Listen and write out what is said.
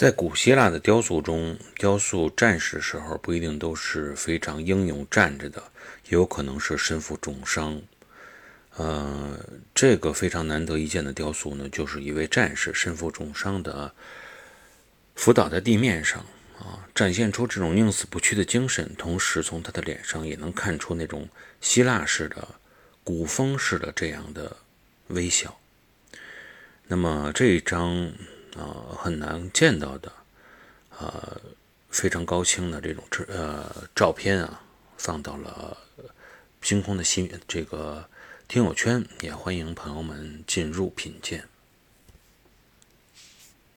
在古希腊的雕塑中，雕塑战士的时候不一定都是非常英勇站着的，也有可能是身负重伤。呃，这个非常难得一见的雕塑呢，就是一位战士身负重伤的伏倒在地面上啊，展现出这种宁死不屈的精神，同时从他的脸上也能看出那种希腊式的古风式的这样的微笑。那么这一张。啊，很难见到的，呃，非常高清的这种呃照片啊，放到了星空的星这个听友圈，也欢迎朋友们进入品鉴。